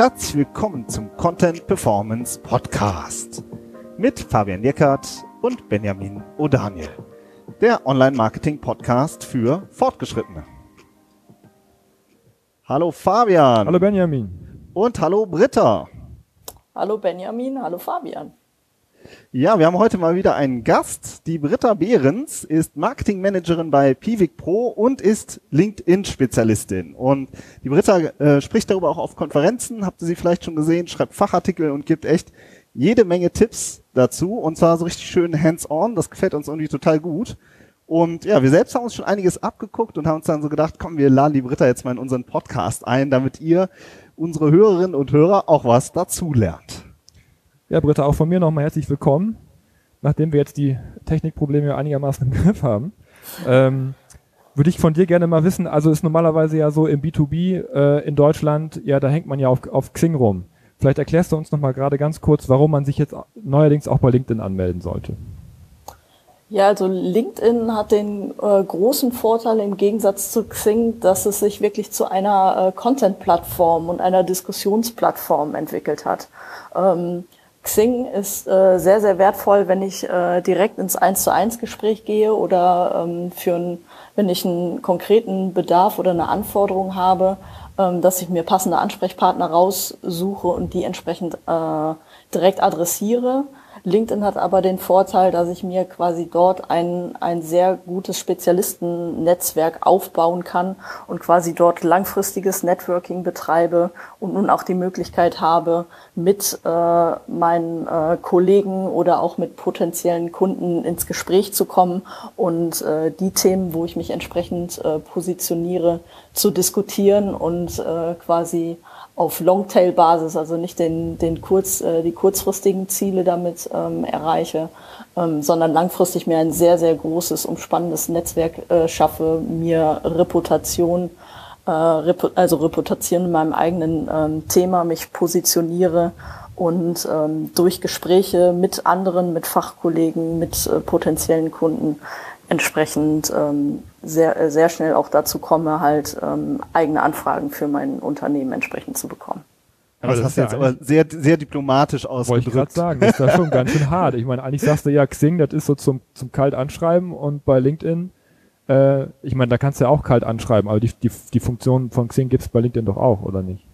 herzlich willkommen zum Content Performance Podcast mit Fabian Jeckert und Benjamin O'Daniel, der Online-Marketing-Podcast für Fortgeschrittene. Hallo Fabian. Hallo Benjamin. Und hallo Britta. Hallo Benjamin, hallo Fabian. Ja, wir haben heute mal wieder einen Gast. Die Britta Behrens ist Marketingmanagerin bei Pivik Pro und ist LinkedIn-Spezialistin. Und die Britta äh, spricht darüber auch auf Konferenzen, habt ihr sie vielleicht schon gesehen, schreibt Fachartikel und gibt echt jede Menge Tipps dazu. Und zwar so richtig schön hands-on. Das gefällt uns irgendwie total gut. Und ja, wir selbst haben uns schon einiges abgeguckt und haben uns dann so gedacht, komm, wir laden die Britta jetzt mal in unseren Podcast ein, damit ihr, unsere Hörerinnen und Hörer, auch was dazulernt. Ja, Britta, auch von mir nochmal herzlich willkommen. Nachdem wir jetzt die Technikprobleme einigermaßen im Griff haben, ähm, würde ich von dir gerne mal wissen, also ist normalerweise ja so im B2B äh, in Deutschland, ja, da hängt man ja auf, auf Xing rum. Vielleicht erklärst du uns nochmal gerade ganz kurz, warum man sich jetzt neuerdings auch bei LinkedIn anmelden sollte. Ja, also LinkedIn hat den äh, großen Vorteil im Gegensatz zu Xing, dass es sich wirklich zu einer äh, Content-Plattform und einer Diskussionsplattform entwickelt hat. Ähm, Xing ist äh, sehr, sehr wertvoll, wenn ich äh, direkt ins Eins zu eins Gespräch gehe oder ähm, für ein, wenn ich einen konkreten Bedarf oder eine Anforderung habe, ähm, dass ich mir passende Ansprechpartner raussuche und die entsprechend äh, direkt adressiere. LinkedIn hat aber den Vorteil, dass ich mir quasi dort ein, ein sehr gutes Spezialistennetzwerk aufbauen kann und quasi dort langfristiges Networking betreibe und nun auch die Möglichkeit habe, mit äh, meinen äh, Kollegen oder auch mit potenziellen Kunden ins Gespräch zu kommen und äh, die Themen, wo ich mich entsprechend äh, positioniere, zu diskutieren und äh, quasi auf Longtail-Basis, also nicht den, den kurz, äh, die kurzfristigen Ziele damit ähm, erreiche, ähm, sondern langfristig mir ein sehr, sehr großes, umspannendes Netzwerk äh, schaffe, mir Reputation, äh, Repu also Reputation in meinem eigenen ähm, Thema, mich positioniere und ähm, durch Gespräche mit anderen, mit Fachkollegen, mit äh, potenziellen Kunden entsprechend ähm, sehr, äh, sehr schnell auch dazu komme, halt ähm, eigene Anfragen für mein Unternehmen entsprechend zu bekommen. Aber das, das hast du jetzt aber sehr, sehr diplomatisch ausgedrückt. Wollte ich gerade sagen, das ist da schon ganz schön hart. Ich meine, eigentlich sagst du ja, Xing, das ist so zum, zum kalt anschreiben und bei LinkedIn, äh, ich meine, da kannst du ja auch kalt anschreiben, aber die, die, die Funktion von Xing gibt's bei LinkedIn doch auch, oder nicht?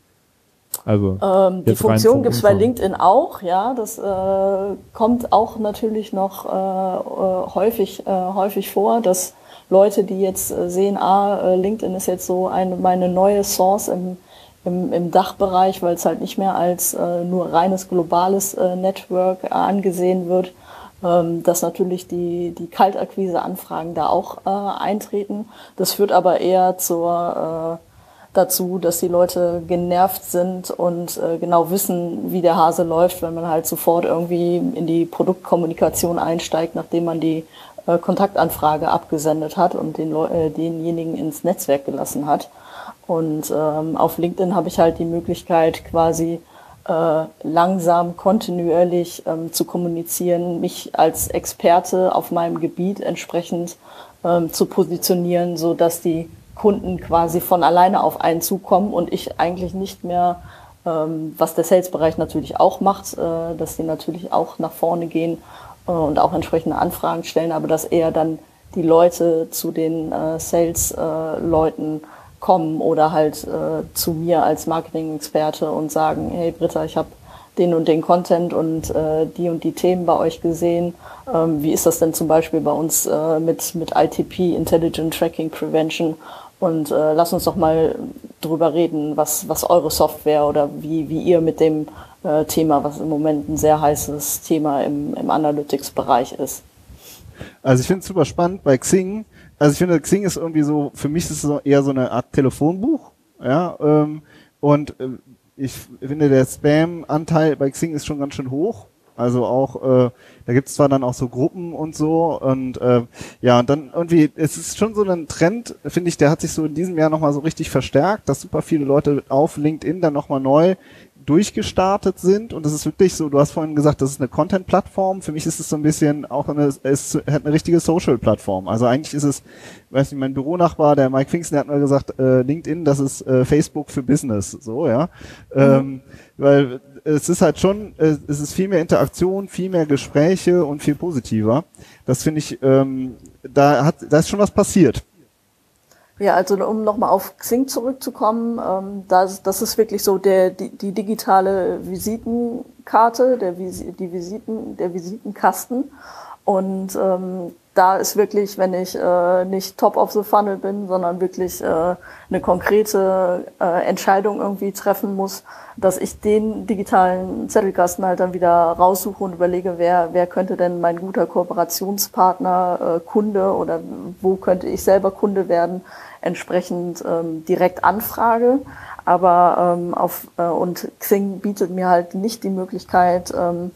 Also ähm, die Funktion gibt's bei LinkedIn auch, ja. Das äh, kommt auch natürlich noch äh, äh, häufig, äh, häufig vor, dass Leute, die jetzt äh, sehen, ah, äh, LinkedIn ist jetzt so eine meine neue Source im, im, im Dachbereich, weil es halt nicht mehr als äh, nur reines globales äh, Network angesehen wird, ähm, dass natürlich die, die Kaltakquise-Anfragen da auch äh, eintreten. Das führt aber eher zur äh, dazu, dass die Leute genervt sind und äh, genau wissen, wie der Hase läuft, wenn man halt sofort irgendwie in die Produktkommunikation einsteigt, nachdem man die äh, Kontaktanfrage abgesendet hat und den äh, denjenigen ins Netzwerk gelassen hat. Und ähm, auf LinkedIn habe ich halt die Möglichkeit, quasi äh, langsam, kontinuierlich ähm, zu kommunizieren, mich als Experte auf meinem Gebiet entsprechend ähm, zu positionieren, so dass die Kunden quasi von alleine auf einen zukommen und ich eigentlich nicht mehr, ähm, was der Sales-Bereich natürlich auch macht, äh, dass die natürlich auch nach vorne gehen äh, und auch entsprechende Anfragen stellen, aber dass eher dann die Leute zu den äh, Sales-Leuten kommen oder halt äh, zu mir als Marketing-Experte und sagen, hey Britta, ich habe den und den Content und äh, die und die Themen bei euch gesehen. Ähm, wie ist das denn zum Beispiel bei uns äh, mit, mit ITP, Intelligent Tracking Prevention? Und äh, lass uns doch mal drüber reden, was, was eure Software oder wie, wie ihr mit dem äh, Thema, was im Moment ein sehr heißes Thema im, im Analytics-Bereich ist. Also ich finde es super spannend bei Xing. Also ich finde, Xing ist irgendwie so, für mich ist es eher so eine Art Telefonbuch. Ja, ähm, und äh, ich finde, der Spam-Anteil bei Xing ist schon ganz schön hoch. Also auch, äh, da gibt es zwar dann auch so Gruppen und so und äh, ja, und dann irgendwie, es ist schon so ein Trend, finde ich, der hat sich so in diesem Jahr nochmal so richtig verstärkt, dass super viele Leute auf LinkedIn dann nochmal neu durchgestartet sind und es ist wirklich so, du hast vorhin gesagt, das ist eine Content-Plattform. Für mich ist es so ein bisschen auch eine, es hat eine richtige Social-Plattform. Also eigentlich ist es, weiß nicht, mein Büronachbar, der Mike Pfingsten, der hat mal gesagt, äh, LinkedIn, das ist äh, Facebook für Business, so, ja. Mhm. Ähm, weil es ist halt schon, äh, es ist viel mehr Interaktion, viel mehr Gespräche und viel positiver. Das finde ich, ähm, da hat, da ist schon was passiert. Ja, also um nochmal auf Xing zurückzukommen, ähm, das, das ist wirklich so der, die, die digitale Visitenkarte, der, die Visiten, der Visitenkasten. Und ähm, da ist wirklich, wenn ich äh, nicht top of the funnel bin, sondern wirklich äh, eine konkrete äh, Entscheidung irgendwie treffen muss, dass ich den digitalen Zettelkasten halt dann wieder raussuche und überlege, wer, wer könnte denn mein guter Kooperationspartner, äh, Kunde oder wo könnte ich selber Kunde werden, entsprechend ähm, direkt anfrage. Aber ähm, auf äh, und Xing bietet mir halt nicht die Möglichkeit, ähm,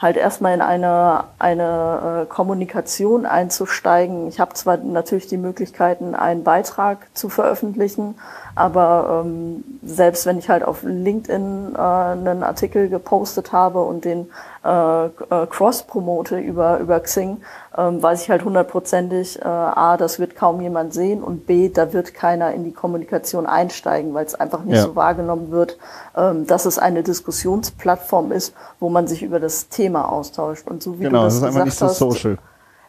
halt erstmal in eine, eine äh, Kommunikation einzusteigen. Ich habe zwar natürlich die Möglichkeiten, einen Beitrag zu veröffentlichen, aber ähm, selbst wenn ich halt auf LinkedIn äh, einen Artikel gepostet habe und den äh, äh, cross-promote über, über Xing, ähm, weiß ich halt hundertprozentig, äh, A, das wird kaum jemand sehen und B, da wird keiner in die Kommunikation einsteigen, weil es einfach nicht ja. so wahrgenommen wird, ähm, dass es eine Diskussionsplattform ist, wo man sich über das Thema austauscht. Und so wie genau, du das, das ist einfach nicht so hast, social.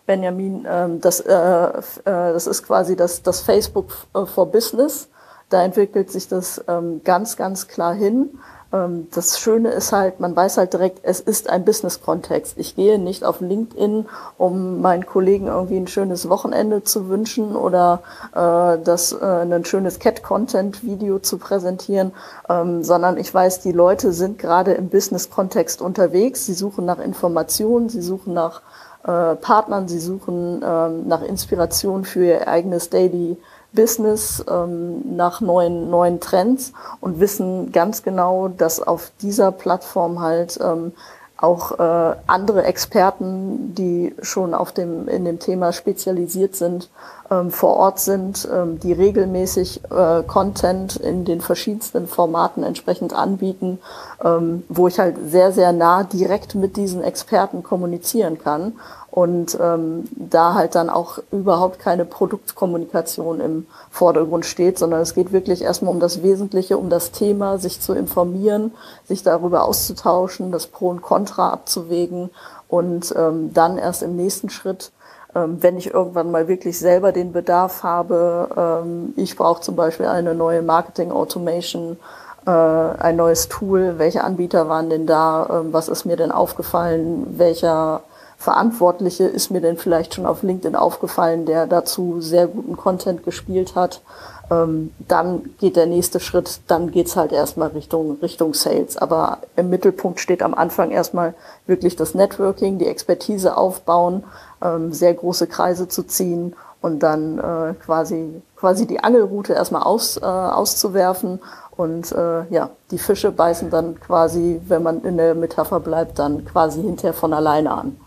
Benjamin, ähm, das, äh, äh, das ist quasi das, das Facebook for Business. Da entwickelt sich das ähm, ganz, ganz klar hin. Ähm, das Schöne ist halt, man weiß halt direkt, es ist ein Business-Kontext. Ich gehe nicht auf LinkedIn, um meinen Kollegen irgendwie ein schönes Wochenende zu wünschen oder äh, das, äh, ein schönes Cat-Content-Video zu präsentieren, ähm, sondern ich weiß, die Leute sind gerade im Business-Kontext unterwegs. Sie suchen nach Informationen, sie suchen nach äh, Partnern, sie suchen ähm, nach Inspiration für ihr eigenes Daily Business ähm, nach neuen, neuen Trends und wissen ganz genau, dass auf dieser Plattform halt ähm, auch äh, andere Experten, die schon auf dem, in dem Thema spezialisiert sind, ähm, vor Ort sind, ähm, die regelmäßig äh, Content in den verschiedensten Formaten entsprechend anbieten, ähm, wo ich halt sehr, sehr nah direkt mit diesen Experten kommunizieren kann und ähm, da halt dann auch überhaupt keine Produktkommunikation im Vordergrund steht, sondern es geht wirklich erstmal um das Wesentliche, um das Thema, sich zu informieren, sich darüber auszutauschen, das Pro und Contra abzuwägen und ähm, dann erst im nächsten Schritt ähm, wenn ich irgendwann mal wirklich selber den Bedarf habe, ähm, ich brauche zum Beispiel eine neue Marketing Automation, äh, ein neues Tool, welche Anbieter waren denn da, ähm, was ist mir denn aufgefallen, welcher Verantwortliche ist mir denn vielleicht schon auf LinkedIn aufgefallen, der dazu sehr guten Content gespielt hat. Ähm, dann geht der nächste Schritt, dann geht's halt erstmal Richtung, Richtung Sales. Aber im Mittelpunkt steht am Anfang erstmal wirklich das Networking, die Expertise aufbauen, ähm, sehr große Kreise zu ziehen und dann äh, quasi, quasi die Angelroute erstmal aus, äh, auszuwerfen und äh, ja, die Fische beißen dann quasi, wenn man in der Metapher bleibt, dann quasi hinterher von alleine an.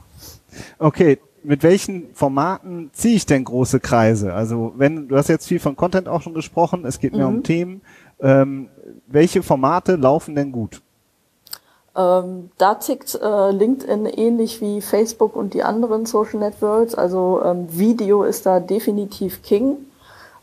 Okay, mit welchen Formaten ziehe ich denn große Kreise? Also wenn, du hast jetzt viel von Content auch schon gesprochen, es geht mir mhm. um Themen. Ähm, welche Formate laufen denn gut? Ähm, da tickt äh, LinkedIn ähnlich wie Facebook und die anderen Social Networks. Also ähm, Video ist da definitiv King.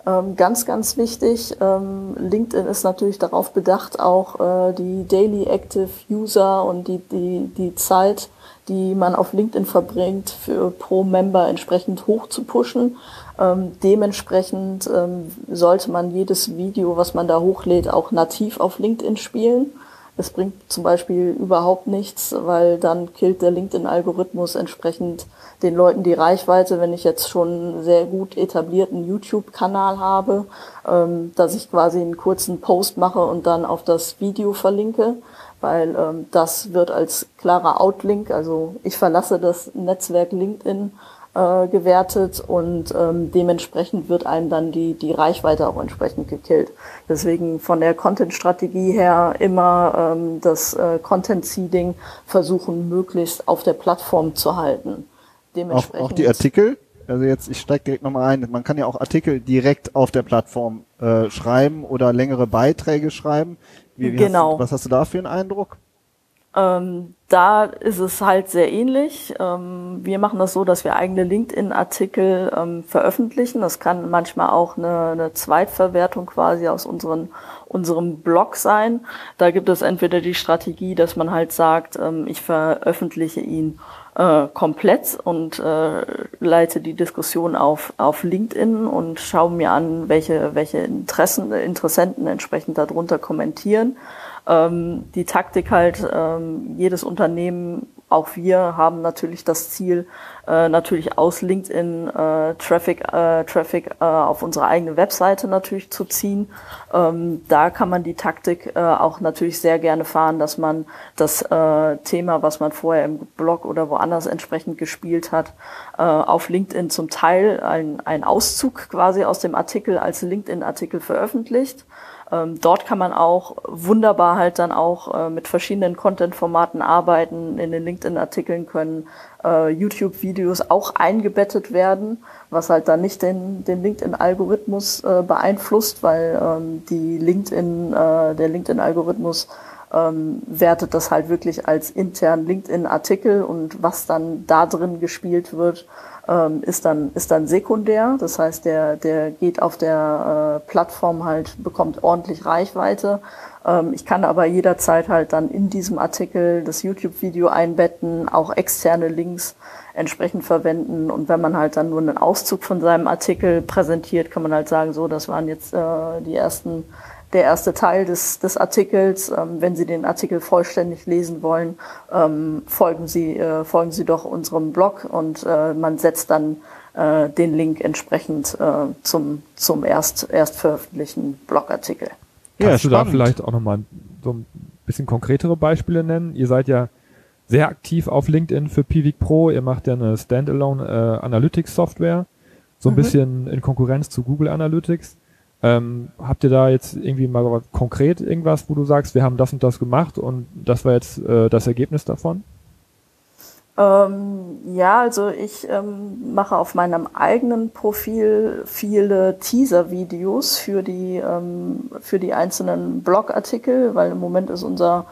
Ähm, ganz, ganz wichtig. Ähm, LinkedIn ist natürlich darauf bedacht, auch äh, die Daily Active User und die, die, die Zeit die man auf LinkedIn verbringt, für pro Member entsprechend hoch zu pushen. Ähm, dementsprechend ähm, sollte man jedes Video, was man da hochlädt, auch nativ auf LinkedIn spielen. Es bringt zum Beispiel überhaupt nichts, weil dann killt der LinkedIn-Algorithmus entsprechend den Leuten die Reichweite, wenn ich jetzt schon einen sehr gut etablierten YouTube-Kanal habe, ähm, dass ich quasi einen kurzen Post mache und dann auf das Video verlinke weil ähm, das wird als klarer Outlink, also ich verlasse das Netzwerk LinkedIn äh, gewertet und ähm, dementsprechend wird einem dann die, die Reichweite auch entsprechend gekillt. Deswegen von der Content-Strategie her immer ähm, das äh, Content-Seeding versuchen, möglichst auf der Plattform zu halten. Dementsprechend auch, auch die Artikel? Also jetzt, ich steige direkt nochmal ein. Man kann ja auch Artikel direkt auf der Plattform äh, schreiben oder längere Beiträge schreiben. Wie, wie genau. Hast was hast du da für einen Eindruck? Ähm, da ist es halt sehr ähnlich. Ähm, wir machen das so, dass wir eigene LinkedIn-Artikel ähm, veröffentlichen. Das kann manchmal auch eine, eine Zweitverwertung quasi aus unseren, unserem Blog sein. Da gibt es entweder die Strategie, dass man halt sagt, ähm, ich veröffentliche ihn äh, komplett und äh, leite die Diskussion auf, auf LinkedIn und schaue mir an, welche, welche Interessen, Interessenten entsprechend darunter kommentieren ähm, die Taktik halt, ähm, jedes Unternehmen, auch wir haben natürlich das Ziel, äh, natürlich aus LinkedIn äh, Traffic, äh, Traffic äh, auf unsere eigene Webseite natürlich zu ziehen. Ähm, da kann man die Taktik äh, auch natürlich sehr gerne fahren, dass man das äh, Thema, was man vorher im Blog oder woanders entsprechend gespielt hat, äh, auf LinkedIn zum Teil ein, ein Auszug quasi aus dem Artikel als LinkedIn-Artikel veröffentlicht dort kann man auch wunderbar halt dann auch äh, mit verschiedenen Content-Formaten arbeiten. In den LinkedIn-Artikeln können äh, YouTube-Videos auch eingebettet werden, was halt dann nicht den, den LinkedIn-Algorithmus äh, beeinflusst, weil ähm, die LinkedIn, der LinkedIn-Algorithmus ähm, wertet das halt wirklich als intern LinkedIn-Artikel und was dann da drin gespielt wird, ähm, ist dann ist dann sekundär. Das heißt, der der geht auf der äh, Plattform halt bekommt ordentlich Reichweite. Ähm, ich kann aber jederzeit halt dann in diesem Artikel das YouTube-Video einbetten, auch externe Links entsprechend verwenden und wenn man halt dann nur einen Auszug von seinem Artikel präsentiert, kann man halt sagen, so, das waren jetzt äh, die ersten der erste Teil des, des Artikels. Ähm, wenn Sie den Artikel vollständig lesen wollen, ähm, folgen, Sie, äh, folgen Sie doch unserem Blog und äh, man setzt dann äh, den Link entsprechend äh, zum, zum erst, erst veröffentlichten Blogartikel. Ja, Kannst du da vielleicht auch nochmal so ein bisschen konkretere Beispiele nennen? Ihr seid ja sehr aktiv auf LinkedIn für Pivik Pro. Ihr macht ja eine Standalone äh, Analytics Software, so ein mhm. bisschen in Konkurrenz zu Google Analytics. Ähm, habt ihr da jetzt irgendwie mal konkret irgendwas, wo du sagst, wir haben das und das gemacht und das war jetzt äh, das Ergebnis davon? Ähm, ja, also ich ähm, mache auf meinem eigenen Profil viele Teaser-Videos für die ähm, für die einzelnen Blogartikel, weil im Moment ist unser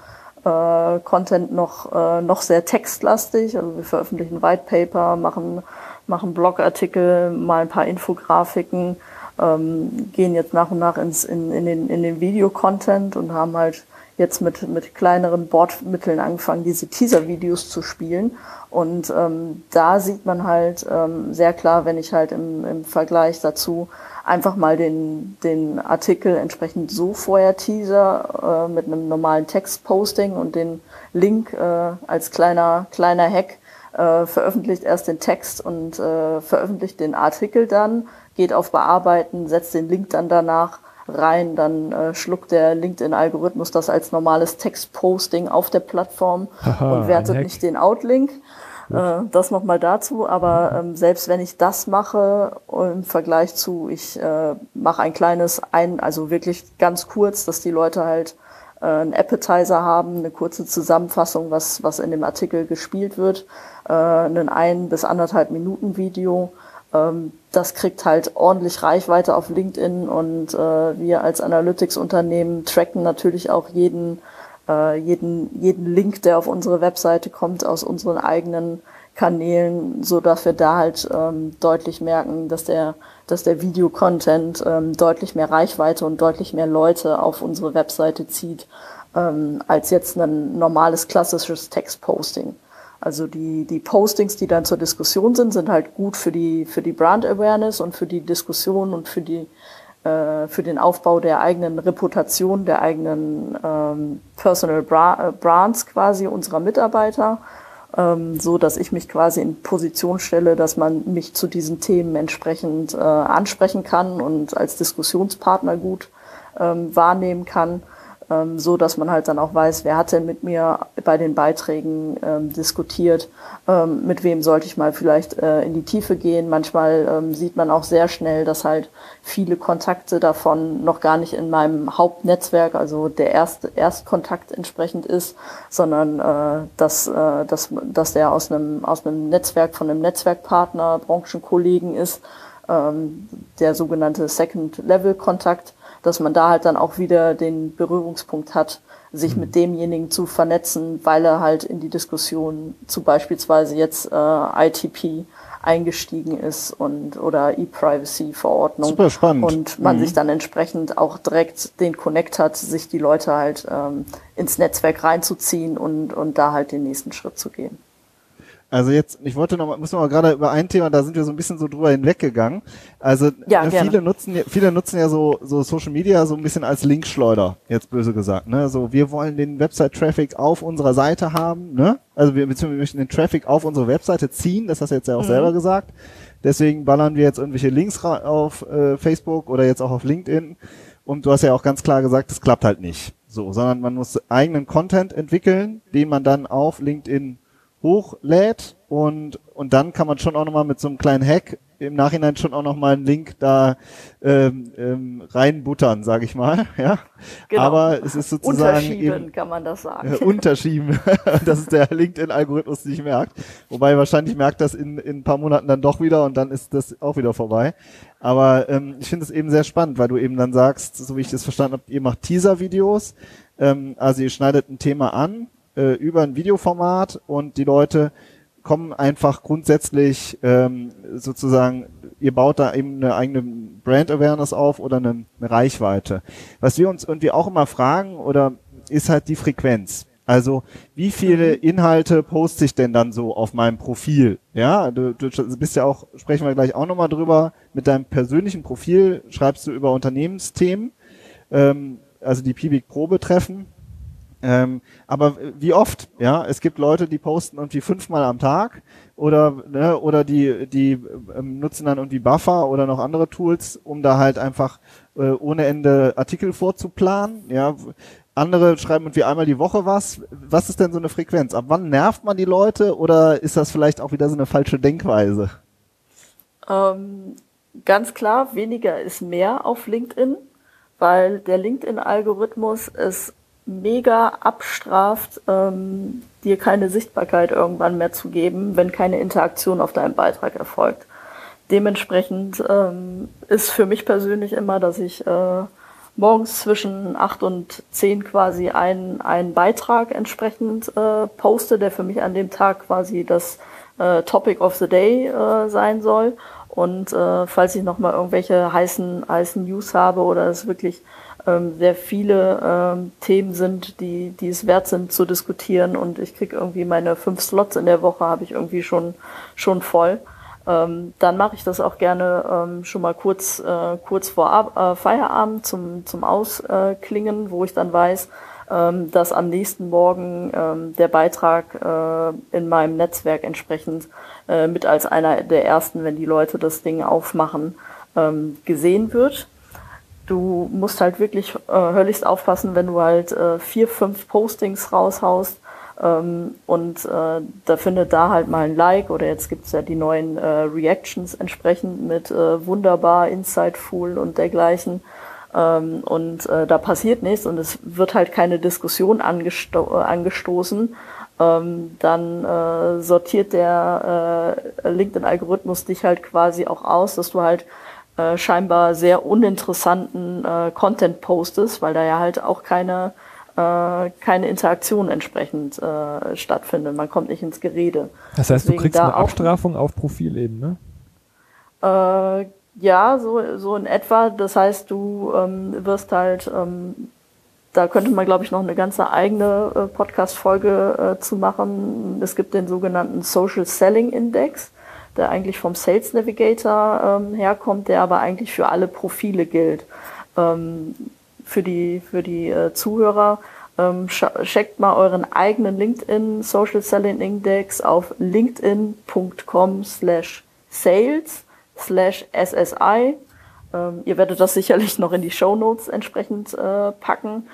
äh, Content noch äh, noch sehr textlastig. Also wir veröffentlichen White Paper, machen machen Blogartikel, mal ein paar Infografiken ähm, gehen jetzt nach und nach ins, in, in den, in den Videocontent und haben halt jetzt mit, mit kleineren Bordmitteln angefangen, diese Teaser-Videos zu spielen. Und ähm, da sieht man halt ähm, sehr klar, wenn ich halt im, im Vergleich dazu einfach mal den, den Artikel entsprechend so vorher teaser äh, mit einem normalen Textposting und den Link äh, als kleiner, kleiner Hack äh, veröffentlicht erst den Text und äh, veröffentlicht den Artikel dann geht auf Bearbeiten, setzt den Link dann danach rein, dann äh, schluckt der LinkedIn-Algorithmus das als normales Textposting auf der Plattform Aha, und wertet nicht den Outlink. Äh, das nochmal dazu, aber ähm, selbst wenn ich das mache im Vergleich zu, ich äh, mache ein kleines, ein, also wirklich ganz kurz, dass die Leute halt äh, einen Appetizer haben, eine kurze Zusammenfassung, was, was in dem Artikel gespielt wird, äh, ein ein bis anderthalb Minuten Video ähm, das kriegt halt ordentlich Reichweite auf LinkedIn und äh, wir als Analytics-Unternehmen tracken natürlich auch jeden, äh, jeden, jeden Link, der auf unsere Webseite kommt, aus unseren eigenen Kanälen, so dass wir da halt ähm, deutlich merken, dass der, dass der Videocontent ähm, deutlich mehr Reichweite und deutlich mehr Leute auf unsere Webseite zieht, ähm, als jetzt ein normales klassisches Textposting. Also die, die Postings, die dann zur Diskussion sind, sind halt gut für die, für die Brand Awareness und für die Diskussion und für die, äh, für den Aufbau der eigenen Reputation, der eigenen ähm, Personal Bra äh, Brands quasi unserer Mitarbeiter, ähm, so dass ich mich quasi in Position stelle, dass man mich zu diesen Themen entsprechend äh, ansprechen kann und als Diskussionspartner gut ähm, wahrnehmen kann ähm, so dass man halt dann auch weiß, wer hat denn mit mir bei den Beiträgen ähm, diskutiert, ähm, mit wem sollte ich mal vielleicht äh, in die Tiefe gehen. Manchmal ähm, sieht man auch sehr schnell, dass halt viele Kontakte davon noch gar nicht in meinem Hauptnetzwerk, also der erste Erstkontakt entsprechend ist, sondern äh, dass, äh, dass, dass der aus einem, aus einem Netzwerk von einem Netzwerkpartner, Branchenkollegen ist, ähm, der sogenannte Second-Level-Kontakt dass man da halt dann auch wieder den Berührungspunkt hat, sich mhm. mit demjenigen zu vernetzen, weil er halt in die Diskussion zu beispielsweise jetzt äh, ITP eingestiegen ist und oder E-Privacy-Verordnung. Super spannend. Und man mhm. sich dann entsprechend auch direkt den Connect hat, sich die Leute halt ähm, ins Netzwerk reinzuziehen und, und da halt den nächsten Schritt zu gehen. Also jetzt, ich wollte noch mal, muss noch mal gerade über ein Thema, da sind wir so ein bisschen so drüber hinweggegangen. Also ja, ne, viele nutzen, viele nutzen ja so, so Social Media so ein bisschen als Linkschleuder, jetzt böse gesagt. Ne? So, wir wollen den Website-Traffic auf unserer Seite haben, ne? Also wir, beziehungsweise wir möchten den Traffic auf unsere Webseite ziehen, das hast du jetzt ja auch mhm. selber gesagt. Deswegen ballern wir jetzt irgendwelche Links auf äh, Facebook oder jetzt auch auf LinkedIn. Und du hast ja auch ganz klar gesagt, das klappt halt nicht. So, sondern man muss eigenen Content entwickeln, den man dann auf LinkedIn hochlädt und, und dann kann man schon auch nochmal mit so einem kleinen Hack im Nachhinein schon auch nochmal einen Link da ähm, ähm, reinbuttern, sage ich mal. Ja, genau. aber es ist sozusagen unterschieben, eben, kann man das sagen. Äh, unterschieben, dass es der LinkedIn-Algorithmus nicht merkt. Wobei wahrscheinlich merkt das in, in ein paar Monaten dann doch wieder und dann ist das auch wieder vorbei. Aber ähm, ich finde es eben sehr spannend, weil du eben dann sagst, so wie ich das verstanden habe, ihr macht Teaser-Videos, ähm, also ihr schneidet ein Thema an äh, über ein Videoformat und die Leute kommen einfach grundsätzlich ähm, sozusagen, ihr baut da eben eine eigene Brand Awareness auf oder eine, eine Reichweite. Was wir uns irgendwie auch immer fragen oder ist halt die Frequenz. Also wie viele mhm. Inhalte poste ich denn dann so auf meinem Profil? Ja, du, du bist ja auch, sprechen wir gleich auch nochmal drüber, mit deinem persönlichen Profil schreibst du über Unternehmensthemen, ähm, also die Pibik Pro betreffen. Ähm, aber wie oft? Ja, es gibt Leute, die posten irgendwie fünfmal am Tag oder ne, oder die die ähm, nutzen dann irgendwie Buffer oder noch andere Tools, um da halt einfach äh, ohne Ende Artikel vorzuplanen. Ja, andere schreiben irgendwie einmal die Woche was. Was ist denn so eine Frequenz? Ab wann nervt man die Leute oder ist das vielleicht auch wieder so eine falsche Denkweise? Ähm, ganz klar, weniger ist mehr auf LinkedIn, weil der LinkedIn-Algorithmus ist mega abstraft, ähm, dir keine Sichtbarkeit irgendwann mehr zu geben, wenn keine Interaktion auf deinem Beitrag erfolgt. Dementsprechend ähm, ist für mich persönlich immer, dass ich äh, morgens zwischen acht und zehn quasi einen, einen Beitrag entsprechend äh, poste, der für mich an dem Tag quasi das äh, Topic of the Day äh, sein soll. Und äh, falls ich nochmal irgendwelche heißen, heißen News habe oder es wirklich ähm, sehr viele ähm, Themen sind, die, die es wert sind zu diskutieren und ich kriege irgendwie meine fünf Slots in der Woche habe ich irgendwie schon schon voll. Ähm, dann mache ich das auch gerne ähm, schon mal kurz äh, kurz vor Ab äh, Feierabend zum zum Ausklingen, wo ich dann weiß, ähm, dass am nächsten Morgen ähm, der Beitrag äh, in meinem Netzwerk entsprechend äh, mit als einer der ersten, wenn die Leute das Ding aufmachen, ähm, gesehen wird du musst halt wirklich äh, höllisch aufpassen, wenn du halt äh, vier, fünf Postings raushaust ähm, und äh, da findet da halt mal ein Like oder jetzt gibt's ja die neuen äh, Reactions entsprechend mit äh, wunderbar, Insightful und dergleichen. Ähm, und äh, da passiert nichts und es wird halt keine Diskussion angesto äh, angestoßen, ähm, dann äh, sortiert der äh, LinkedIn-Algorithmus dich halt quasi auch aus, dass du halt äh, scheinbar sehr uninteressanten äh, Content postest, weil da ja halt auch keine äh, keine Interaktion entsprechend äh, stattfindet. Man kommt nicht ins Gerede. Das heißt, Deswegen du kriegst eine Abstrafung auf Profilebene? Äh, ja, so, so in etwa. Das heißt, du ähm, wirst halt, ähm, da könnte man, glaube ich, noch eine ganze eigene äh, Podcast-Folge äh, zu machen. Es gibt den sogenannten Social Selling Index der eigentlich vom Sales Navigator ähm, herkommt, der aber eigentlich für alle Profile gilt. Ähm, für die, für die äh, Zuhörer, ähm, checkt mal euren eigenen LinkedIn Social Selling Index auf linkedin.com slash sales slash SSI. Ähm, ihr werdet das sicherlich noch in die Show Notes entsprechend äh, packen.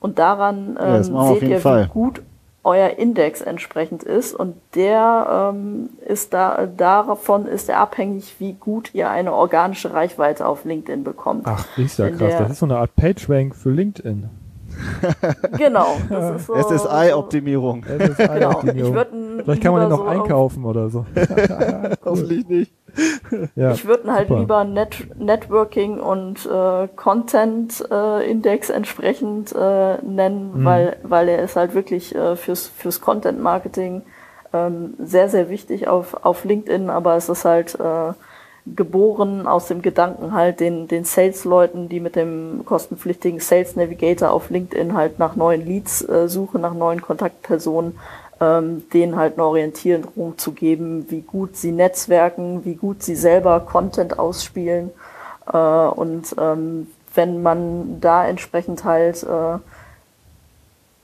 Und daran ähm, ja, seht ihr, Fall. wie gut euer Index entsprechend ist und der ähm, ist da davon ist er abhängig, wie gut ihr eine organische Reichweite auf LinkedIn bekommt. Ach, ist ja krass. Das ist so eine Art PageRank für LinkedIn. genau. Das ist so, SSI-Optimierung. SSI-Optimierung. Genau. Vielleicht kann man den noch so einkaufen oder so. Hoffentlich nicht. Ja, ich würde halt super. lieber Net Networking und äh, Content äh, Index entsprechend äh, nennen, mhm. weil, weil er ist halt wirklich äh, fürs, fürs Content Marketing ähm, sehr, sehr wichtig auf, auf LinkedIn, aber es ist halt äh, geboren aus dem Gedanken halt den, den Sales-Leuten, die mit dem kostenpflichtigen Sales Navigator auf LinkedIn halt nach neuen Leads äh, suchen, nach neuen Kontaktpersonen, ähm, denen halt eine Orientierung zu geben, wie gut sie netzwerken, wie gut sie selber Content ausspielen. Äh, und ähm, wenn man da entsprechend halt äh,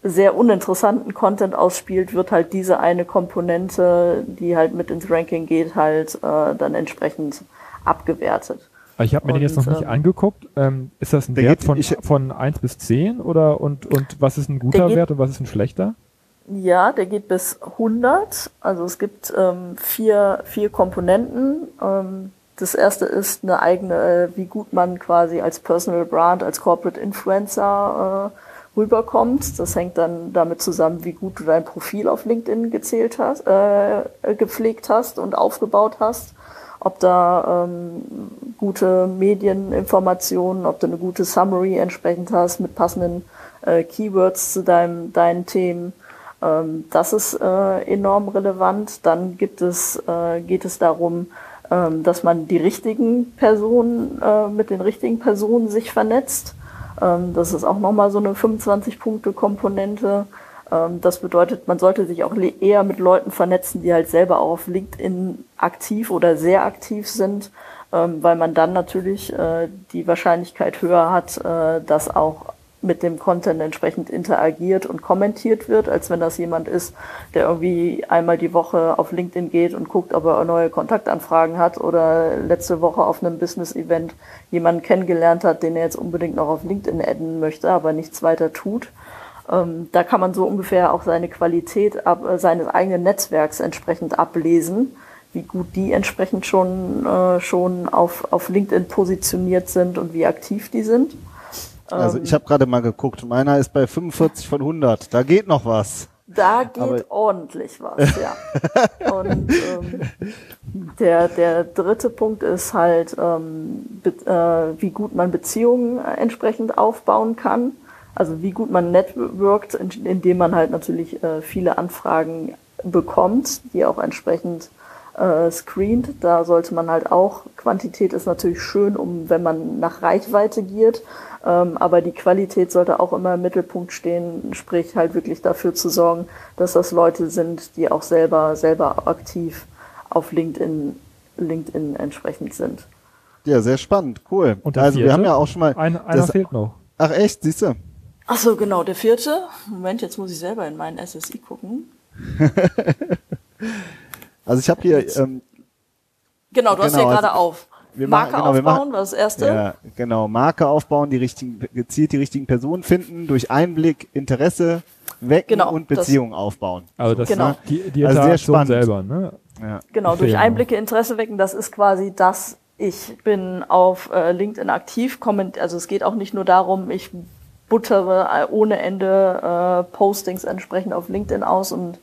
sehr uninteressanten Content ausspielt, wird halt diese eine Komponente, die halt mit ins Ranking geht, halt äh, dann entsprechend abgewertet. Ich habe mir und, den jetzt noch nicht ähm, angeguckt. Ähm, ist das ein Wert von, von 1 bis 10 oder und, und was ist ein guter Wert und was ist ein schlechter? Ja, der geht bis 100. Also es gibt ähm, vier, vier Komponenten. Ähm, das erste ist eine eigene, äh, wie gut man quasi als Personal Brand, als Corporate Influencer äh, rüberkommt. Das hängt dann damit zusammen, wie gut du dein Profil auf LinkedIn gezählt hast, äh, gepflegt hast und aufgebaut hast. Ob da ähm, gute Medieninformationen, ob du eine gute Summary entsprechend hast mit passenden äh, Keywords zu deinem, deinen Themen das ist äh, enorm relevant. Dann gibt es, äh, geht es darum, ähm, dass man die richtigen Personen äh, mit den richtigen Personen sich vernetzt. Ähm, das ist auch nochmal so eine 25-Punkte-Komponente. Ähm, das bedeutet, man sollte sich auch eher mit Leuten vernetzen, die halt selber auch auf LinkedIn aktiv oder sehr aktiv sind, ähm, weil man dann natürlich die Wahrscheinlichkeit höher hat, dass auch mit dem Content entsprechend interagiert und kommentiert wird, als wenn das jemand ist, der irgendwie einmal die Woche auf LinkedIn geht und guckt, ob er neue Kontaktanfragen hat oder letzte Woche auf einem Business-Event jemanden kennengelernt hat, den er jetzt unbedingt noch auf LinkedIn adden möchte, aber nichts weiter tut. Ähm, da kann man so ungefähr auch seine Qualität ab, äh, seines eigenen Netzwerks entsprechend ablesen, wie gut die entsprechend schon, äh, schon auf, auf LinkedIn positioniert sind und wie aktiv die sind. Also ich habe gerade mal geguckt, meiner ist bei 45 von 100. Da geht noch was. Da geht Aber ordentlich was, ja. Und ähm, der, der dritte Punkt ist halt, ähm, äh, wie gut man Beziehungen entsprechend aufbauen kann. Also wie gut man networkt, indem man halt natürlich äh, viele Anfragen bekommt, die auch entsprechend äh, screent. Da sollte man halt auch, Quantität ist natürlich schön, um wenn man nach Reichweite geht, ähm, aber die Qualität sollte auch immer im Mittelpunkt stehen, sprich halt wirklich dafür zu sorgen, dass das Leute sind, die auch selber, selber aktiv auf LinkedIn, LinkedIn entsprechend sind. Ja, sehr spannend, cool. Und also vierte? wir haben ja auch schon mal. Ein, einer das, fehlt noch. Ach echt, siehst du? Ach so, genau, der vierte. Moment, jetzt muss ich selber in meinen SSI gucken. also ich habe hier. Ähm, genau, du genau, hast ja gerade also, auf wir Marke machen, genau, aufbauen, machen, war das erste. Ja, genau, Marke aufbauen, die richtigen, gezielt die richtigen Personen finden, durch Einblick, Interesse wecken genau, und Beziehungen aufbauen. Also das genau. die, die also sehr spannend. selber, ne? Ja. Genau, durch Einblicke, Interesse wecken, das ist quasi das, ich bin auf äh, LinkedIn aktiv, komment, also es geht auch nicht nur darum, ich buttere äh, ohne Ende äh, Postings entsprechend auf LinkedIn aus und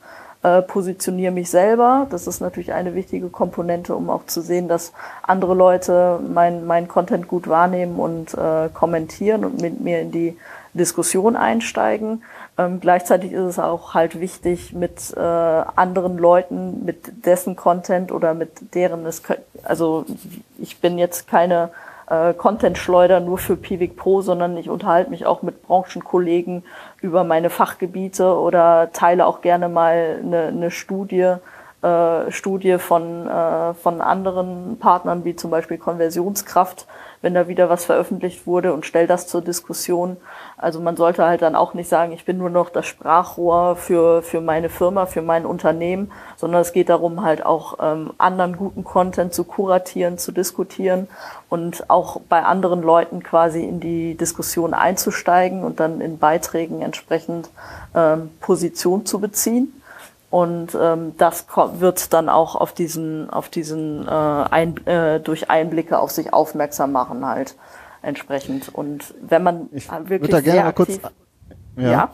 äh, positioniere mich selber. Das ist natürlich eine wichtige Komponente, um auch zu sehen, dass andere Leute mein, mein Content gut wahrnehmen und äh, kommentieren und mit mir in die Diskussion einsteigen. Ähm, gleichzeitig ist es auch halt wichtig, mit äh, anderen Leuten, mit dessen Content oder mit deren es, also ich bin jetzt keine äh, Content-Schleuder nur für Pivik Pro, sondern ich unterhalte mich auch mit Branchenkollegen über meine Fachgebiete oder teile auch gerne mal eine, eine Studie, äh, Studie von, äh, von anderen Partnern, wie zum Beispiel Konversionskraft, wenn da wieder was veröffentlicht wurde und stelle das zur Diskussion. Also man sollte halt dann auch nicht sagen, ich bin nur noch das Sprachrohr für, für meine Firma, für mein Unternehmen, sondern es geht darum, halt auch ähm, anderen guten Content zu kuratieren, zu diskutieren und auch bei anderen Leuten quasi in die Diskussion einzusteigen und dann in Beiträgen entsprechend ähm, Position zu beziehen. Und ähm, das wird dann auch auf diesen, auf diesen äh, ein, äh, durch Einblicke auf sich aufmerksam machen halt entsprechend. Und wenn man ich wirklich da gerne aktiv, kurz, ja. ja.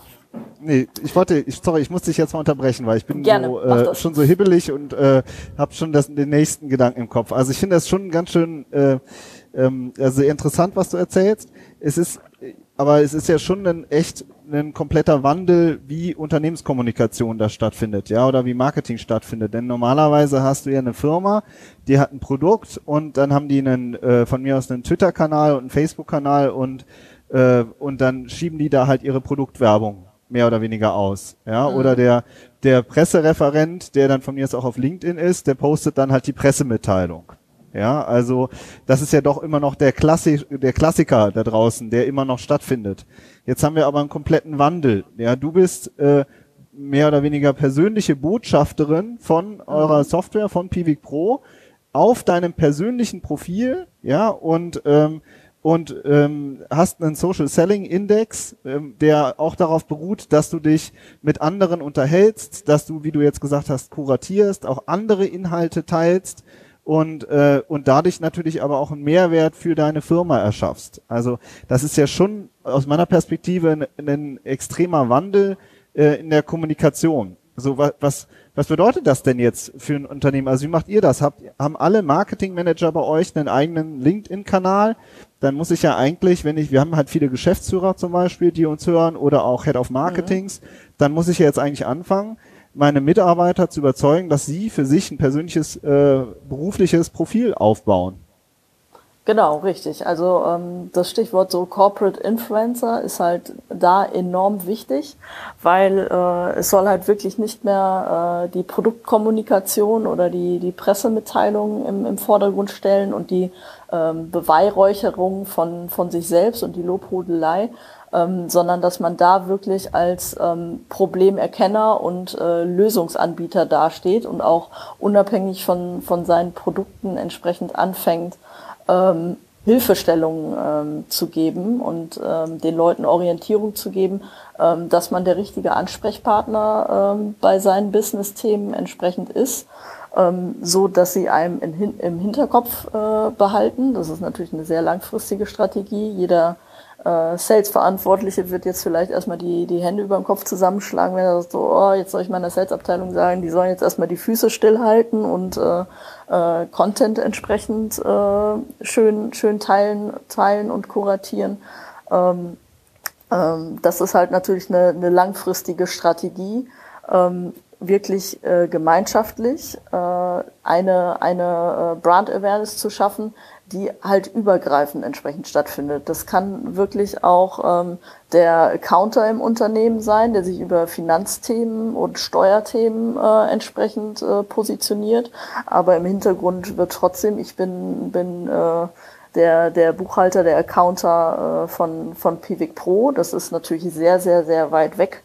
Nee, ich wollte, ich, sorry, ich muss dich jetzt mal unterbrechen, weil ich bin Gerne, so, äh, schon so hibbelig und äh, habe schon das, den nächsten Gedanken im Kopf. Also ich finde das schon ganz schön äh, ähm, also interessant, was du erzählst. Es ist, aber es ist ja schon ein echt ein kompletter Wandel, wie Unternehmenskommunikation da stattfindet, ja, oder wie Marketing stattfindet. Denn normalerweise hast du ja eine Firma, die hat ein Produkt und dann haben die einen äh, von mir aus einen Twitter-Kanal und einen Facebook-Kanal und äh, und dann schieben die da halt ihre Produktwerbung mehr oder weniger aus. Ja, mhm. oder der, der Pressereferent, der dann von mir jetzt auch auf LinkedIn ist, der postet dann halt die Pressemitteilung. Ja, also das ist ja doch immer noch der, Klassik, der Klassiker da draußen, der immer noch stattfindet. Jetzt haben wir aber einen kompletten Wandel. Ja, du bist äh, mehr oder weniger persönliche Botschafterin von eurer mhm. Software, von Pivik Pro, auf deinem persönlichen Profil, ja, und ähm, und ähm, hast einen Social Selling Index, ähm, der auch darauf beruht, dass du dich mit anderen unterhältst, dass du, wie du jetzt gesagt hast, kuratierst, auch andere Inhalte teilst und äh, und dadurch natürlich aber auch einen Mehrwert für deine Firma erschaffst. Also das ist ja schon aus meiner Perspektive ein, ein extremer Wandel äh, in der Kommunikation. So was, was was bedeutet das denn jetzt für ein Unternehmen? Also wie macht ihr das? Habt, haben alle Marketingmanager bei euch einen eigenen LinkedIn-Kanal? Dann muss ich ja eigentlich, wenn ich, wir haben halt viele Geschäftsführer zum Beispiel, die uns hören oder auch Head of Marketings, mhm. dann muss ich ja jetzt eigentlich anfangen, meine Mitarbeiter zu überzeugen, dass sie für sich ein persönliches äh, berufliches Profil aufbauen. Genau, richtig. Also ähm, das Stichwort so Corporate Influencer ist halt da enorm wichtig, weil äh, es soll halt wirklich nicht mehr äh, die Produktkommunikation oder die, die Pressemitteilung im, im Vordergrund stellen und die ähm, Beweihräucherung von, von sich selbst und die Lobhudelei, ähm, sondern dass man da wirklich als ähm, Problemerkenner und äh, Lösungsanbieter dasteht und auch unabhängig von, von seinen Produkten entsprechend anfängt, ähm, Hilfestellungen ähm, zu geben und ähm, den Leuten Orientierung zu geben, ähm, dass man der richtige Ansprechpartner ähm, bei seinen Business-Themen entsprechend ist, ähm, so dass sie einem in, im Hinterkopf äh, behalten. Das ist natürlich eine sehr langfristige Strategie. Jeder äh, Sales-Verantwortliche wird jetzt vielleicht erstmal die, die Hände über dem Kopf zusammenschlagen, wenn er sagt, so, oh, jetzt soll ich meiner Sales-Abteilung sagen, die sollen jetzt erstmal die Füße stillhalten und äh, äh, Content entsprechend äh, schön, schön teilen, teilen und kuratieren. Ähm, ähm, das ist halt natürlich eine, eine langfristige Strategie. Ähm, wirklich äh, gemeinschaftlich äh, eine, eine äh, Brand Awareness zu schaffen, die halt übergreifend entsprechend stattfindet. Das kann wirklich auch ähm, der Counter im Unternehmen sein, der sich über Finanzthemen und Steuerthemen äh, entsprechend äh, positioniert. Aber im Hintergrund wird trotzdem, ich bin, bin äh, der, der Buchhalter, der Accounter äh, von, von Pivik Pro. Das ist natürlich sehr, sehr, sehr weit weg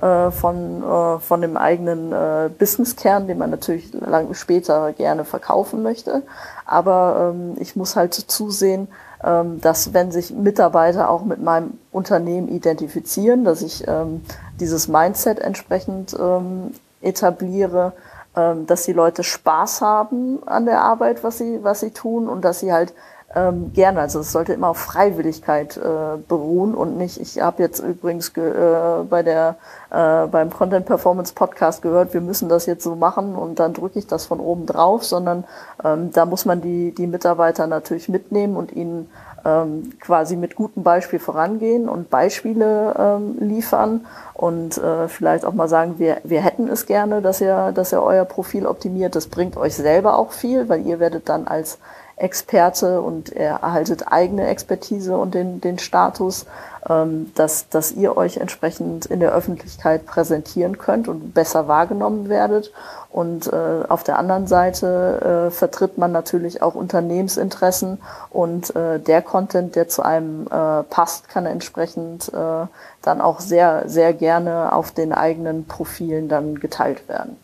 äh, von, äh, von dem eigenen äh, Businesskern, den man natürlich lang später gerne verkaufen möchte. Aber ähm, ich muss halt zusehen, ähm, dass wenn sich Mitarbeiter auch mit meinem Unternehmen identifizieren, dass ich ähm, dieses Mindset entsprechend ähm, etabliere, ähm, dass die Leute Spaß haben an der Arbeit, was sie, was sie tun und dass sie halt ähm, gerne. Also es sollte immer auf Freiwilligkeit äh, beruhen und nicht, ich habe jetzt übrigens äh, bei der äh, beim Content Performance Podcast gehört, wir müssen das jetzt so machen und dann drücke ich das von oben drauf, sondern ähm, da muss man die, die Mitarbeiter natürlich mitnehmen und ihnen ähm, quasi mit gutem Beispiel vorangehen und Beispiele ähm, liefern und äh, vielleicht auch mal sagen, wir, wir hätten es gerne, dass ihr, dass ihr euer Profil optimiert. Das bringt euch selber auch viel, weil ihr werdet dann als Experte und er erhaltet eigene Expertise und den, den Status, ähm, dass, dass ihr euch entsprechend in der Öffentlichkeit präsentieren könnt und besser wahrgenommen werdet. Und äh, auf der anderen Seite äh, vertritt man natürlich auch Unternehmensinteressen und äh, der Content, der zu einem äh, passt, kann entsprechend äh, dann auch sehr, sehr gerne auf den eigenen Profilen dann geteilt werden.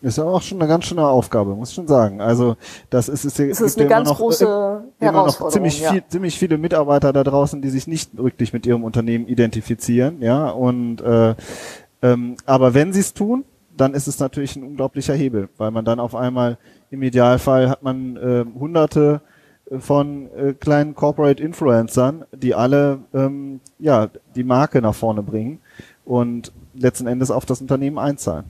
Ist ja auch schon eine ganz schöne Aufgabe, muss ich schon sagen. Also das ist, ist, es ist eine ganz noch, große äh, immer noch ziemlich ja. viel, ziemlich viele Mitarbeiter da draußen, die sich nicht wirklich mit ihrem Unternehmen identifizieren, ja. Und äh, ähm, aber wenn sie es tun, dann ist es natürlich ein unglaublicher Hebel, weil man dann auf einmal im Idealfall hat man äh, Hunderte von äh, kleinen Corporate Influencern, die alle ähm, ja die Marke nach vorne bringen und letzten Endes auf das Unternehmen einzahlen.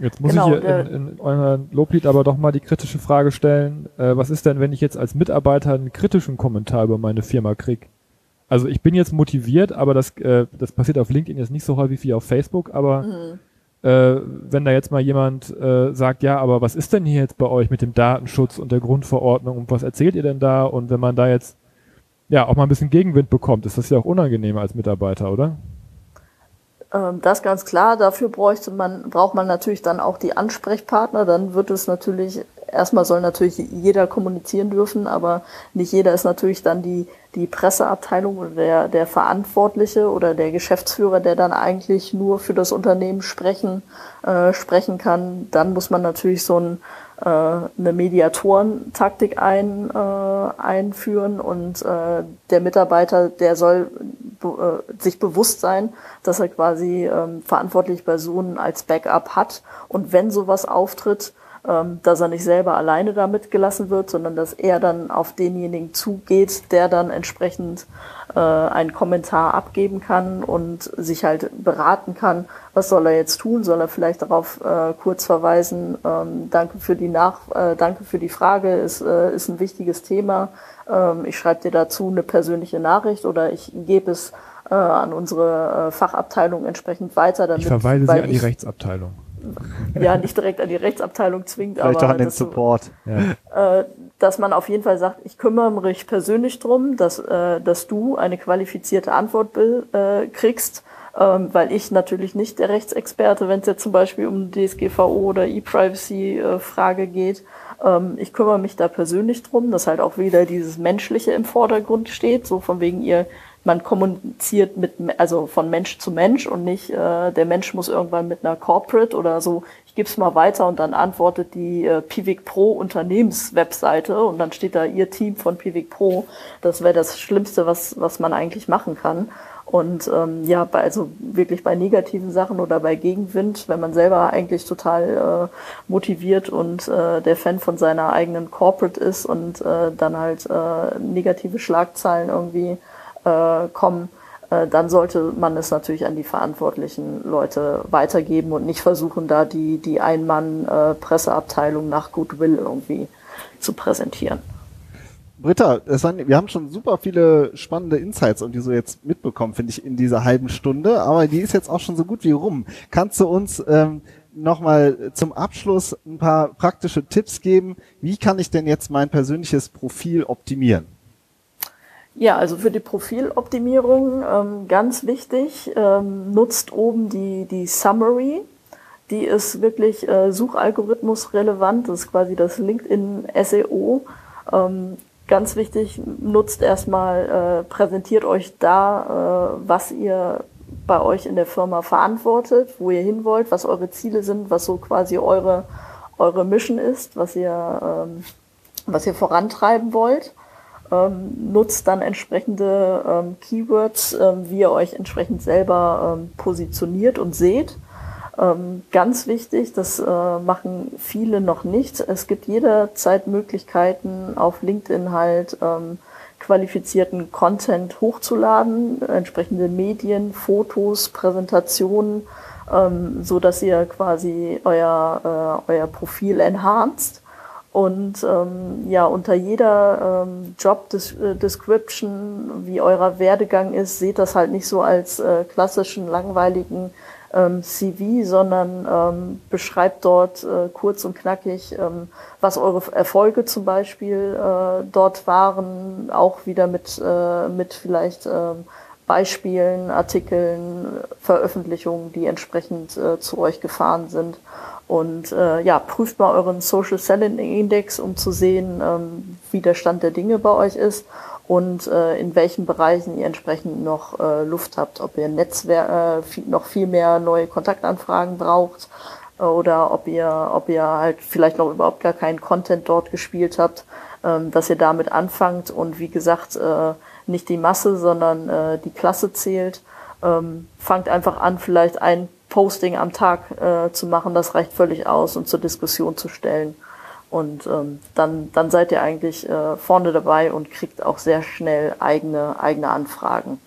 Jetzt muss genau, ich hier in, in eurer Loblied aber doch mal die kritische Frage stellen, äh, was ist denn, wenn ich jetzt als Mitarbeiter einen kritischen Kommentar über meine Firma krieg? Also ich bin jetzt motiviert, aber das, äh, das passiert auf LinkedIn jetzt nicht so häufig wie auf Facebook, aber mhm. äh, wenn da jetzt mal jemand äh, sagt, ja, aber was ist denn hier jetzt bei euch mit dem Datenschutz und der Grundverordnung und was erzählt ihr denn da? Und wenn man da jetzt ja auch mal ein bisschen Gegenwind bekommt, ist das ja auch unangenehm als Mitarbeiter, oder? Ähm, das ganz klar. Dafür bräuchte man, braucht man natürlich dann auch die Ansprechpartner. Dann wird es natürlich, erstmal soll natürlich jeder kommunizieren dürfen, aber nicht jeder ist natürlich dann die, die Presseabteilung oder der, der Verantwortliche oder der Geschäftsführer, der dann eigentlich nur für das Unternehmen sprechen, äh, sprechen kann. Dann muss man natürlich so ein äh, eine Mediatorentaktik ein, äh, einführen und äh, der Mitarbeiter, der soll äh, sich bewusst sein, dass er quasi ähm, verantwortliche Personen als Backup hat. Und wenn sowas auftritt, dass er nicht selber alleine damit gelassen wird, sondern dass er dann auf denjenigen zugeht, der dann entsprechend äh, einen Kommentar abgeben kann und sich halt beraten kann, was soll er jetzt tun, soll er vielleicht darauf äh, kurz verweisen, ähm, danke für die Nach äh, danke für die Frage, ist, äh, ist ein wichtiges Thema, ähm, ich schreibe dir dazu eine persönliche Nachricht oder ich gebe es äh, an unsere äh, Fachabteilung entsprechend weiter. Damit, ich verweise Sie an die Rechtsabteilung ja, nicht direkt an die Rechtsabteilung zwingt, Vielleicht aber. Auch an den Support. Ja. Äh, dass man auf jeden Fall sagt, ich kümmere mich persönlich drum, dass, äh, dass du eine qualifizierte Antwort äh, kriegst, ähm, weil ich natürlich nicht der Rechtsexperte, wenn es jetzt zum Beispiel um DSGVO oder E-Privacy-Frage geht. Ähm, ich kümmere mich da persönlich drum, dass halt auch wieder dieses Menschliche im Vordergrund steht, so von wegen ihr man kommuniziert mit, also von Mensch zu Mensch und nicht, äh, der Mensch muss irgendwann mit einer Corporate oder so, ich gebe es mal weiter und dann antwortet die äh, Pivik Pro Unternehmenswebseite und dann steht da ihr Team von Pivik Pro. Das wäre das Schlimmste, was, was man eigentlich machen kann. Und ähm, ja, bei, also wirklich bei negativen Sachen oder bei Gegenwind, wenn man selber eigentlich total äh, motiviert und äh, der Fan von seiner eigenen Corporate ist und äh, dann halt äh, negative Schlagzeilen irgendwie äh, kommen, äh, dann sollte man es natürlich an die verantwortlichen Leute weitergeben und nicht versuchen, da die, die Ein-Mann-Presseabteilung nach Goodwill irgendwie zu präsentieren. Britta, waren, wir haben schon super viele spannende Insights und die so jetzt mitbekommen, finde ich, in dieser halben Stunde, aber die ist jetzt auch schon so gut wie rum. Kannst du uns ähm, nochmal zum Abschluss ein paar praktische Tipps geben? Wie kann ich denn jetzt mein persönliches Profil optimieren? Ja, also für die Profiloptimierung ähm, ganz wichtig, ähm, nutzt oben die, die Summary. Die ist wirklich äh, Suchalgorithmus relevant. Das ist quasi das LinkedIn SEO. Ähm, ganz wichtig, nutzt erstmal, äh, präsentiert euch da, äh, was ihr bei euch in der Firma verantwortet, wo ihr hin wollt, was eure Ziele sind, was so quasi eure, eure Mission ist, was ihr, ähm, was ihr vorantreiben wollt ähm, nutzt dann entsprechende ähm, Keywords, ähm, wie ihr euch entsprechend selber ähm, positioniert und seht. Ähm, ganz wichtig, das äh, machen viele noch nicht. Es gibt jederzeit Möglichkeiten, auf LinkedIn halt ähm, qualifizierten Content hochzuladen, entsprechende Medien, Fotos, Präsentationen, so dass ihr quasi euer, äh, euer Profil enhanced und ähm, ja, unter jeder ähm, Job äh, Description, wie eurer Werdegang ist, seht das halt nicht so als äh, klassischen langweiligen ähm, CV, sondern ähm, beschreibt dort äh, kurz und knackig, ähm, was eure Erfolge zum Beispiel äh, dort waren, auch wieder mit, äh, mit vielleicht ähm, Beispielen, Artikeln, Veröffentlichungen, die entsprechend äh, zu euch gefahren sind. Und äh, ja, prüft mal euren Social Selling Index, um zu sehen, ähm, wie der Stand der Dinge bei euch ist und äh, in welchen Bereichen ihr entsprechend noch äh, Luft habt, ob ihr Netzwerk äh, noch viel mehr neue Kontaktanfragen braucht äh, oder ob ihr, ob ihr halt vielleicht noch überhaupt gar keinen Content dort gespielt habt, ähm, dass ihr damit anfangt und wie gesagt äh, nicht die Masse, sondern äh, die Klasse zählt. Ähm, fangt einfach an, vielleicht ein Posting am Tag äh, zu machen, das reicht völlig aus und zur Diskussion zu stellen. Und ähm, dann, dann seid ihr eigentlich äh, vorne dabei und kriegt auch sehr schnell eigene, eigene Anfragen.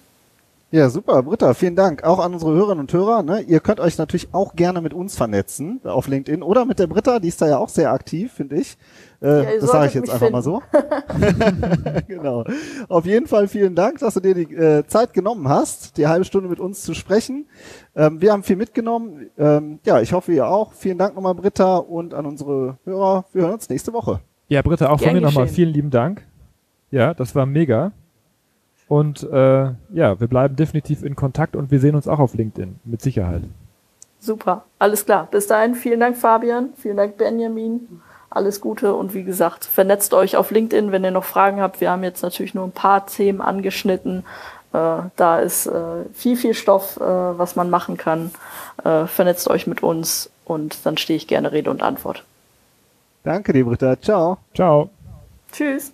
Ja, super, Britta, vielen Dank. Auch an unsere Hörerinnen und Hörer. Ne? Ihr könnt euch natürlich auch gerne mit uns vernetzen auf LinkedIn oder mit der Britta, die ist da ja auch sehr aktiv, finde ich. Äh, ja, das sage ich jetzt einfach finden. mal so. genau. Auf jeden Fall vielen Dank, dass du dir die äh, Zeit genommen hast, die halbe Stunde mit uns zu sprechen. Ähm, wir haben viel mitgenommen. Ähm, ja, ich hoffe ihr auch. Vielen Dank nochmal, Britta, und an unsere Hörer. Wir hören uns nächste Woche. Ja, Britta, auch Gern von mir nochmal vielen lieben Dank. Ja, das war mega. Und äh, ja, wir bleiben definitiv in Kontakt und wir sehen uns auch auf LinkedIn, mit Sicherheit. Super, alles klar. Bis dahin, vielen Dank, Fabian, vielen Dank, Benjamin. Alles Gute und wie gesagt, vernetzt euch auf LinkedIn, wenn ihr noch Fragen habt. Wir haben jetzt natürlich nur ein paar Themen angeschnitten. Äh, da ist äh, viel, viel Stoff, äh, was man machen kann. Äh, vernetzt euch mit uns und dann stehe ich gerne Rede und Antwort. Danke, liebe Britta. Ciao. Ciao. Tschüss.